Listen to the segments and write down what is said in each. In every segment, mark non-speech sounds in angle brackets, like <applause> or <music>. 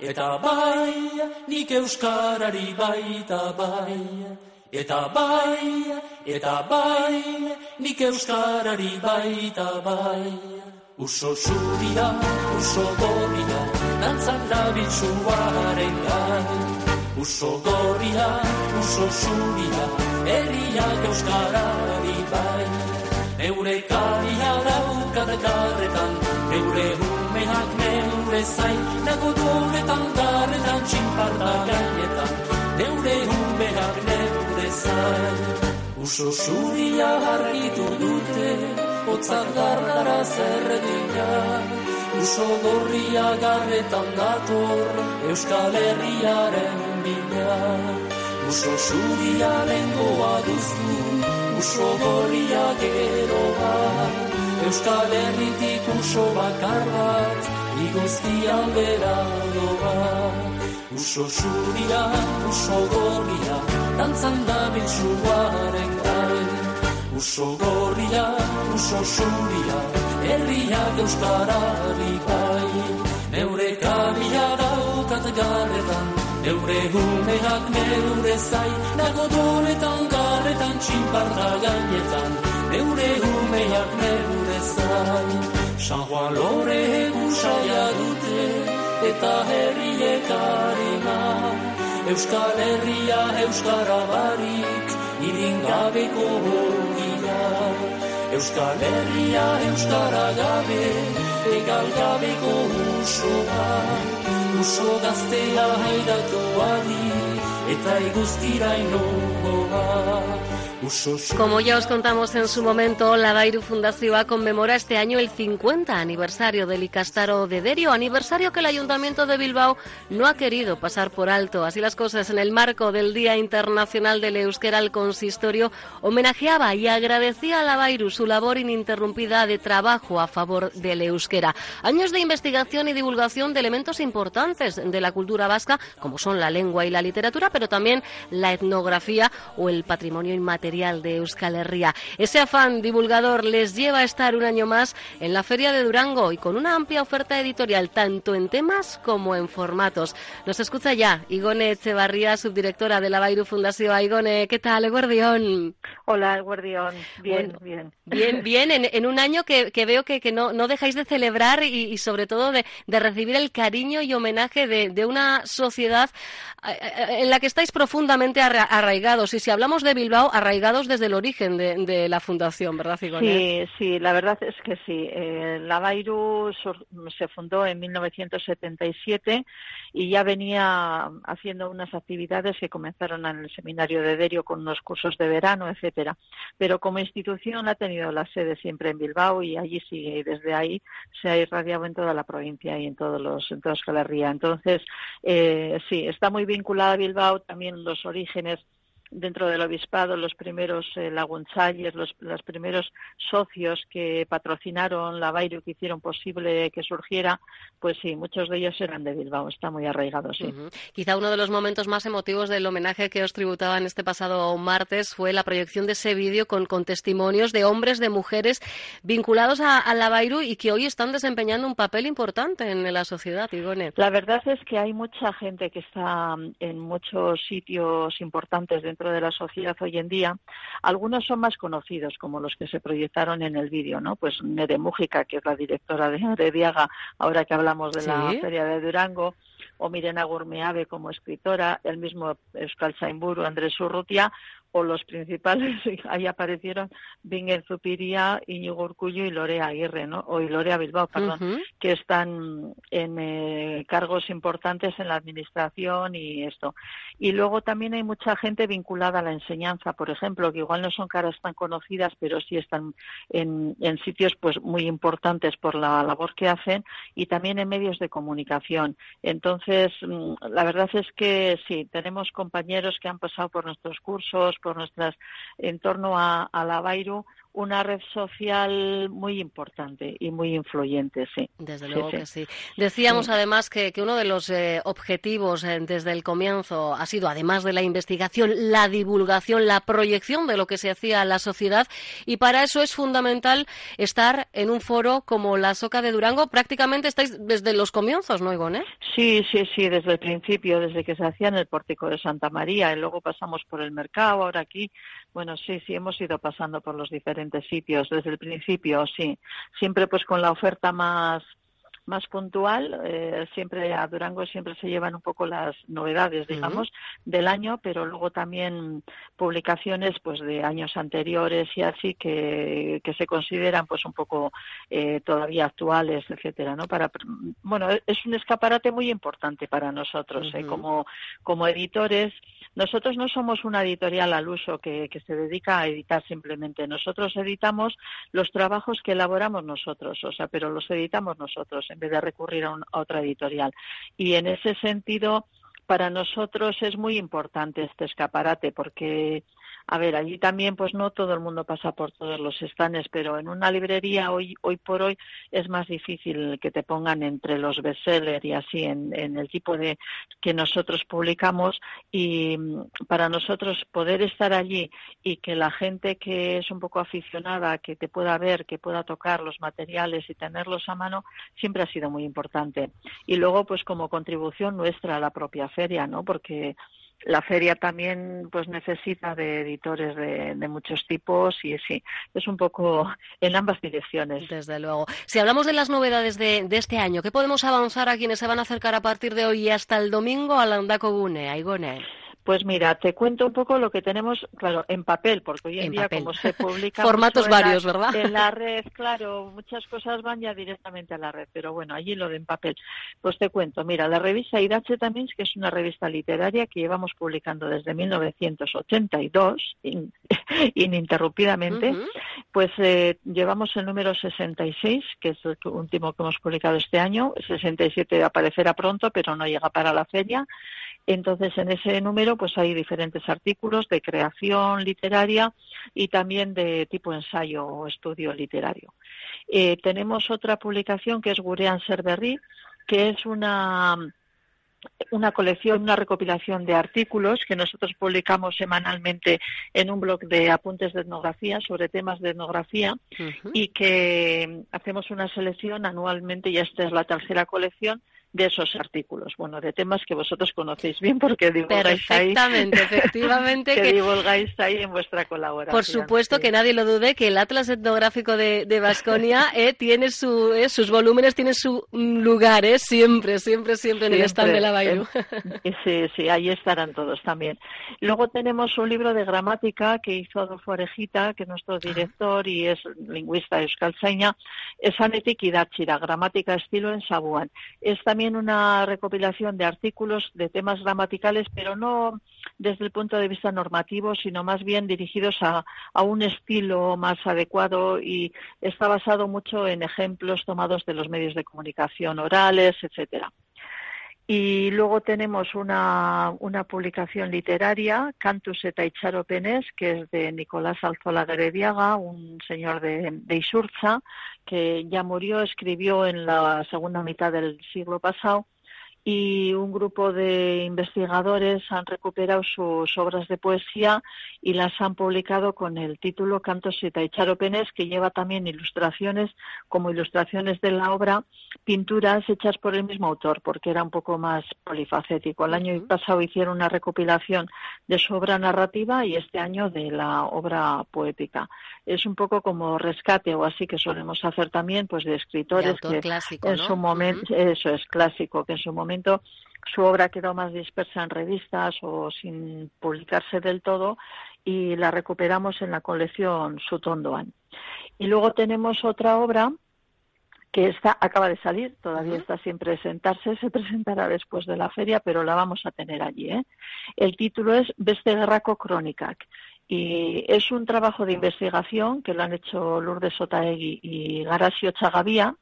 Eta bai, nik euskarari baita bai. Eta bai, eta bai, nik euskarari baita bai. Uso zuria, uso gorria, dantzan dabiltzuaren gai. Uso gorria, uso zuria, herriak euskarari bai. Neure karia daukat neure umeak neure zain, nago duretan garretan txinparta gainetan, neure umeak neure zain. Uso zuria argitu dute, otzak gardara zerredina, uso gorria garretan dator, euskal herriaren bila. Uso zuria lengoa duzu, uso gorria gero bat, Euskal Herritik uso bakar bat, iguzki aldera doa. Uso zuria, uso gorria, dantzan da biltzuaren gain. Uso gorria, uso zuria, herriak euskarari bai. Neure kabila daukat garretan, neure humeak neure zain, nago donetan garretan txinparta gainetan, neure humeak neure zain. San Juan lore egusaia dute, eta herriek harima. Euskal Herria Euskara barik, iringabeko hogia. Euskal Herria Euskara gabe, egal gabeko usoa. Uso gaztea haidatu adi, eta iguzkira inogoa. Como ya os contamos en su momento, la Bairu Fundazioa conmemora este año el 50 aniversario del Icastaro de Derio, aniversario que el Ayuntamiento de Bilbao no ha querido pasar por alto. Así las cosas, en el marco del Día Internacional del Euskera, el consistorio homenajeaba y agradecía a la Bairu su labor ininterrumpida de trabajo a favor del euskera. Años de investigación y divulgación de elementos importantes de la cultura vasca, como son la lengua y la literatura, pero también la etnografía o el patrimonio inmaterial de Euskal Herria. Ese afán divulgador les lleva a estar un año más en la Feria de Durango y con una amplia oferta editorial, tanto en temas como en formatos. Nos escucha ya Igone Echevarría, subdirectora de la Bairu Fundación. Igone, ¿qué tal, Guardión? Hola, Guardión. Bien, Bueno, bien. Bien, <laughs> bien, en, en un año que, que veo que, que no, no dejáis de celebrar y, y sobre todo de, de recibir el cariño y homenaje de, de una sociedad eh, eh, en la que estáis profundamente arra- arraigados. Y si hablamos de Bilbao, arraigados desde el origen de, la fundación, ¿verdad, Igone? Sí, sí, la verdad es que sí. La Bairu se fundó en 1977 y ya venía haciendo unas actividades que comenzaron en el seminario de Derio con unos cursos de verano, etcétera. Pero como institución ha tenido la sede siempre en Bilbao y allí sigue y desde ahí se ha irradiado en toda la provincia y en todos los en toda Euskal. Entonces, eh, sí, está muy vinculada a Bilbao también los orígenes dentro del obispado los primeros eh, lagunchayes, los, los primeros socios que patrocinaron la Bairu, que hicieron posible que surgiera, pues sí, muchos de ellos eran de Bilbao, está muy arraigado, sí. Quizá uno de los momentos más emotivos del homenaje que os tributaban este pasado martes fue la proyección de ese vídeo con, con testimonios de hombres, de mujeres vinculados a, a la Bairu y que hoy están desempeñando un papel importante en la sociedad, Igone. La verdad es que hay mucha gente que está mm, en muchos sitios importantes dentro de la sociedad hoy en día. Algunos son más conocidos, como los que se proyectaron en el vídeo, ¿no? Pues Nere Mújica, que es la directora de Arediaga, ahora que hablamos de la. Feria de Durango, o Mirena Gurmeave como escritora, el mismo Euskal Saimburu, Andrés Urrutia, o los principales, <laughs> ahí aparecieron Bingen Zupiría, Íñigo Urcullo y Lorea Aguirre, ¿no? o y Lorea Bilbao, perdón, que están en eh, cargos importantes en la administración y esto. Y luego también hay mucha gente vinculada a la enseñanza, por ejemplo, que igual no son caras tan conocidas, pero sí están en, en sitios pues muy importantes por la labor que hacen y también en medios de comunicación. Entonces, mm, la verdad es que sí, tenemos compañeros que han pasado por nuestros cursos, por nuestras, en torno a, a la Bairu, una red social muy importante y muy influyente, sí. Desde luego que sí. Decíamos además que, uno de los eh, objetivos eh, desde el comienzo ha sido, además de la investigación, la divulgación, la proyección de lo que se hacía a la sociedad y para eso es fundamental estar en un foro como la Soca de Durango. Prácticamente estáis desde los comienzos, ¿no, Ivonne? Sí, sí, sí, desde el principio, desde que se hacía en el pórtico de Santa María y luego pasamos por el mercado, ahora aquí. Bueno, sí, sí, hemos ido pasando por los diferentes sitios desde el principio, sí. Siempre pues con la oferta más más puntual. Eh, siempre a Durango siempre se llevan un poco las novedades, digamos, del año, pero luego también publicaciones pues de años anteriores y así que, que se consideran pues un poco eh, todavía actuales, etcétera, ¿no? Para bueno, es un escaparate muy importante para nosotros, ¿eh? como como editores nosotros no somos una editorial al uso que, se dedica a editar simplemente. Nosotros editamos los trabajos que elaboramos nosotros, o sea, pero los editamos nosotros en vez de recurrir a, a otra editorial. Y en ese sentido, para nosotros es muy importante este escaparate porque a ver, allí también pues no todo el mundo pasa por todos los estanes, pero en una librería hoy hoy por hoy es más difícil que te pongan entre los bestsellers y así en, el tipo de que nosotros publicamos y mm, para nosotros poder estar allí y que la gente que es un poco aficionada, que te pueda ver, que pueda tocar los materiales y tenerlos a mano, siempre ha sido muy importante. Y luego pues como contribución nuestra a la propia feria, ¿no? Porque la feria también pues necesita de editores de, muchos tipos y sí, es un poco en ambas direcciones. Desde luego. Si hablamos de las novedades de, este año, ¿qué podemos avanzar a quienes se van a acercar a partir de hoy hasta el domingo a Landako Gune, Aigone? Pues mira, te cuento un poco lo que tenemos, claro, en papel, porque hoy en, día como se publica <laughs> formatos varios, ¿verdad? En la <laughs> red, claro, muchas cosas van ya directamente a la red, pero bueno, allí lo de en papel. Pues te cuento, mira, la revista Idache también, que es una revista literaria que llevamos publicando desde 1982 <laughs> ininterrumpidamente, pues eh, llevamos el número 66, que es el último que hemos publicado este año, 67 aparecerá pronto, pero no llega para la feria entonces, en ese número pues hay diferentes artículos de creación literaria y también de tipo ensayo o estudio literario. Eh, tenemos otra publicación que es Gurean Serberri, que es una una colección, una recopilación de artículos que nosotros publicamos semanalmente en un blog de apuntes de etnografía sobre temas de etnografía y que hacemos una selección anualmente y esta es la tercera colección de esos artículos, bueno, de temas que vosotros conocéis bien porque divulgáis ahí. <laughs> efectivamente. que, divulgáis ahí en vuestra colaboración. Por supuesto que nadie lo dude que el Atlas Etnográfico de Vasconia eh, tiene su, eh, sus volúmenes, tiene su lugar, eh, siempre, siempre, siempre en el stand de la Bairu. sí, sí, ahí estarán todos también. Luego tenemos un libro de gramática que hizo Adolfo Arejita, que es nuestro director y es lingüista euskaltzaina, es Anetik Idatxira, gramática estilo en Sabuán. Es también una recopilación de artículos de temas gramaticales, pero no desde el punto de vista normativo, sino más bien dirigidos a, a un estilo más adecuado y está basado mucho en ejemplos tomados de los medios de comunicación orales, etcétera. Y luego tenemos una, una publicación literaria, Cantus et Aicharopenes, que es de Nicolás Alzola Gerediaga, un señor de, de Isurza, que ya murió, escribió en la segunda mitad del siglo pasado y un grupo de investigadores han recuperado sus obras de poesía y las han publicado con el título Cantos y Taicharopenes, que lleva también ilustraciones, como ilustraciones de la obra, pinturas hechas por el mismo autor, porque era un poco más polifacético. El año pasado hicieron una recopilación de su obra narrativa y este año de la obra poética. Es un poco como rescate o así que solemos hacer también, pues de escritores que en su momento, eso es clásico, que en su momento momento su obra quedó más dispersa en revistas o sin publicarse del todo y la recuperamos en la colección Sutondoan. Y luego tenemos otra obra que está, acaba de salir, todavía está sin presentarse, se <laughs> presentará después de la feria, pero la vamos a tener allí. ¿eh? El título es Beste Gerrako Kronikak y es un trabajo de investigación que lo han hecho Lourdes Sotaegui y Garasio Chagavía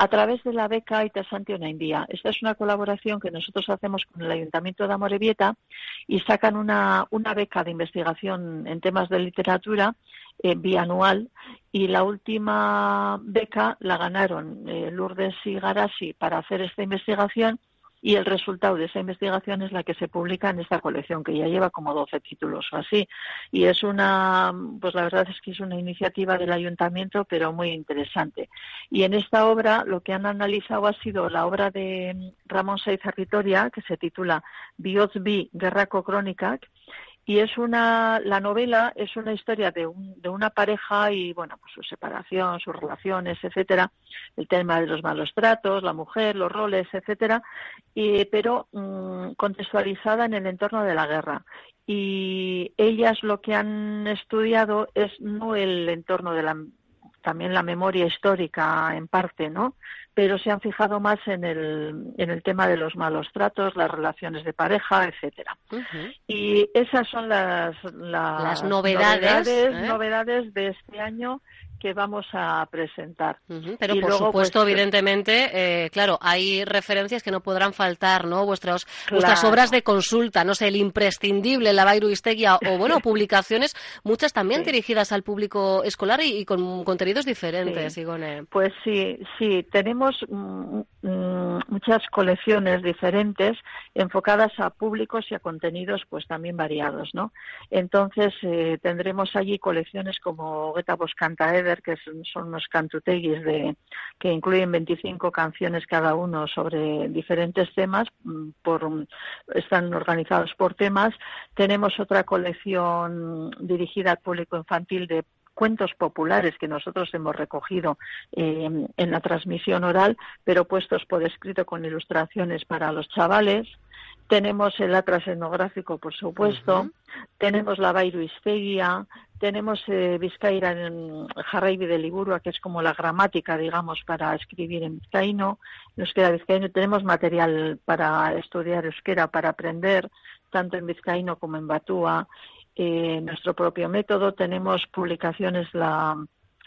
a través de la beca Itasanti India. Esta es una colaboración que nosotros hacemos con el Ayuntamiento de Amorebieta y sacan una, una beca de investigación en temas de literatura eh, bianual y la última beca la ganaron eh, Lourdes y Garasi para hacer esta investigación y el resultado de esa investigación es la que se publica en esta colección que ya lleva como 12 títulos o así. Y es una pues la verdad es que es una iniciativa del ayuntamiento pero muy interesante. Y en esta obra lo que han analizado ha sido la obra de Ramón Saiz Arritoria que se titula Biozbi Guerraco Crónica y es una la novela es una historia de, de una pareja y bueno pues su separación sus relaciones etcétera. El tema de los malos tratos la mujer los roles etcétera. Y, pero mm, contextualizada en el entorno de la guerra. Y ellas lo que han estudiado es no el entorno de la también la memoria histórica en parte, ¿no? Pero se han fijado más en el, en el tema de los malos tratos, las relaciones de pareja, etcétera. Y esas son las, las, novedades, novedades, novedades de este año que vamos a presentar. Pero por supuesto, pues, evidentemente, eh, claro, hay referencias que no podrán faltar, ¿no? Vuestras, vuestras obras de consulta, no sé, el imprescindible, la Bairuistegia, o bueno, <laughs> publicaciones, muchas también dirigidas al público escolar y, con contenidos diferentes, Igone. Pues sí, sí, tenemos mm, mm, muchas colecciones diferentes enfocadas a públicos y a contenidos pues también variados, ¿no? Entonces eh, tendremos allí colecciones como Geta Boscantaed que son unos cantuteguis de, que incluyen 25 canciones cada uno sobre diferentes temas, mm, están organizados por temas. Tenemos otra colección dirigida al público infantil de cuentos populares que nosotros hemos recogido eh, en la transmisión oral, pero puestos por escrito con ilustraciones para los chavales. Tenemos el atlas etnográfico, por supuesto. Tenemos la Bairuistegia. Tenemos eh, Vizcaira en Jarraibi de Liburua, que es como la gramática, digamos, para escribir en vizcaíno. En euskera vizcaíno tenemos material para estudiar euskera, para aprender, tanto en vizcaíno como en batúa. Eh, nuestro propio método. Tenemos publicaciones, la,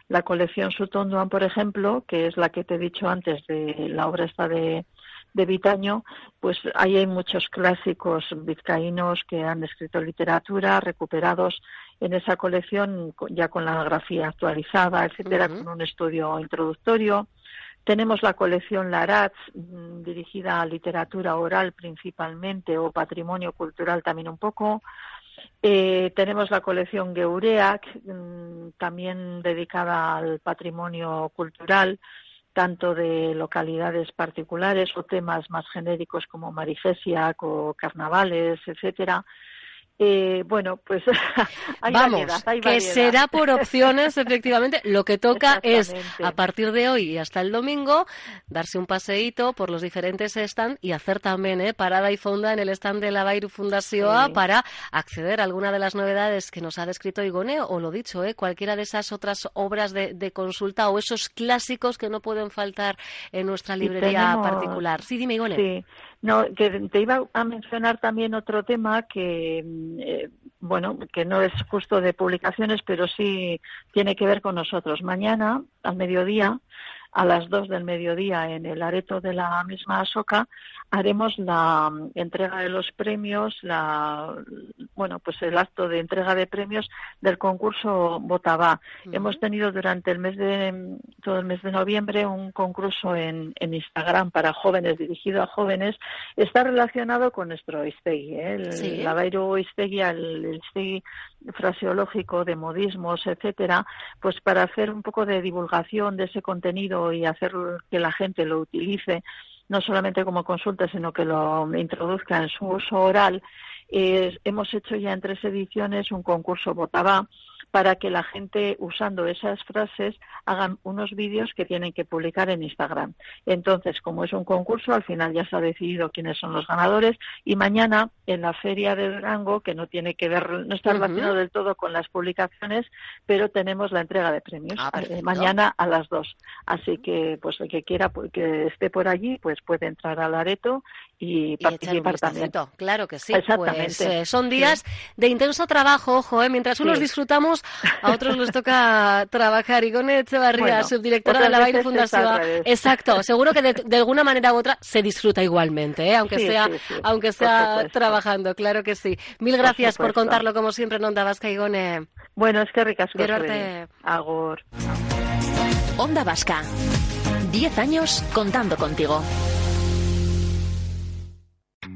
la colección Sutonduan, por ejemplo, que es la que te he dicho antes de la obra esta de de Vitaño, pues ahí hay muchos clásicos vizcaínos que han escrito literatura, recuperados en esa colección ya con la grafía actualizada, etcétera, con un estudio introductorio. Tenemos la colección Laratz, mm, dirigida a literatura oral principalmente o patrimonio cultural también un poco. Eh, tenemos la colección Geureak, mm, también dedicada al patrimonio cultural tanto de localidades particulares o temas más genéricos como Marifesia o carnavales, etcétera, eh, bueno, pues <laughs> hay Vamos, que será por opciones, efectivamente. Lo que toca <laughs> es, a partir de hoy y hasta el domingo, darse un paseíto por los diferentes stands y hacer también eh, parada y fonda en el stand de la Bairu Fundación para acceder a alguna de las novedades que nos ha descrito Igone o lo dicho, eh, cualquiera de esas otras obras de, consulta o esos clásicos que no pueden faltar en nuestra librería particular. Sí, dime, Igone. Sí. No, que te iba a mencionar también otro tema que, eh, bueno, que no es justo de publicaciones, pero sí tiene que ver con nosotros. Mañana, al mediodía, a las dos del mediodía, en el areto de la misma Asoca, haremos la mm, entrega de los premios, la, bueno, pues el acto de entrega de premios del concurso Botaba. Hemos tenido durante el mes de, todo el mes de noviembre un concurso en, en Instagram para jóvenes, dirigido a jóvenes. Está relacionado con nuestro Istegui, ¿eh? el, la Istegui, el, el fraseológico de modismos, etcétera, pues para hacer un poco de divulgación de ese contenido y hacer que la gente lo utilice no solamente como consulta, sino que lo introduzca en su uso oral. Hemos hecho ya en tres ediciones un concurso Botaba para que la gente usando esas frases hagan unos vídeos que tienen que publicar en Instagram. Entonces, como es un concurso, al final ya se ha decidido quiénes son los ganadores y mañana en la feria de Durango, que no tiene que ver, no está relacionado del todo con las publicaciones, pero tenemos la entrega de premios Ah, eh, mañana a las dos. Así que, pues el que quiera pues, que esté por allí, pues puede entrar al areto y, participar también. Claro que sí. Exactamente. Pues, eh, son días de intenso trabajo, ojo, ¿eh? mientras unos Sí. disfrutamos, a otros les toca trabajar. Igone Echevarría, Bueno, subdirectora de la Baile Fundación. Exacto, seguro que de, de alguna manera u otra se disfruta igualmente, ¿eh? aunque Sí, sea, sí, sí, aunque sea trabajando, claro que sí. Mil gracias por, contarlo como siempre en Onda Vasca, Igone. Bueno, es que ricas. Agor. Onda Vasca. 10 años contando contigo.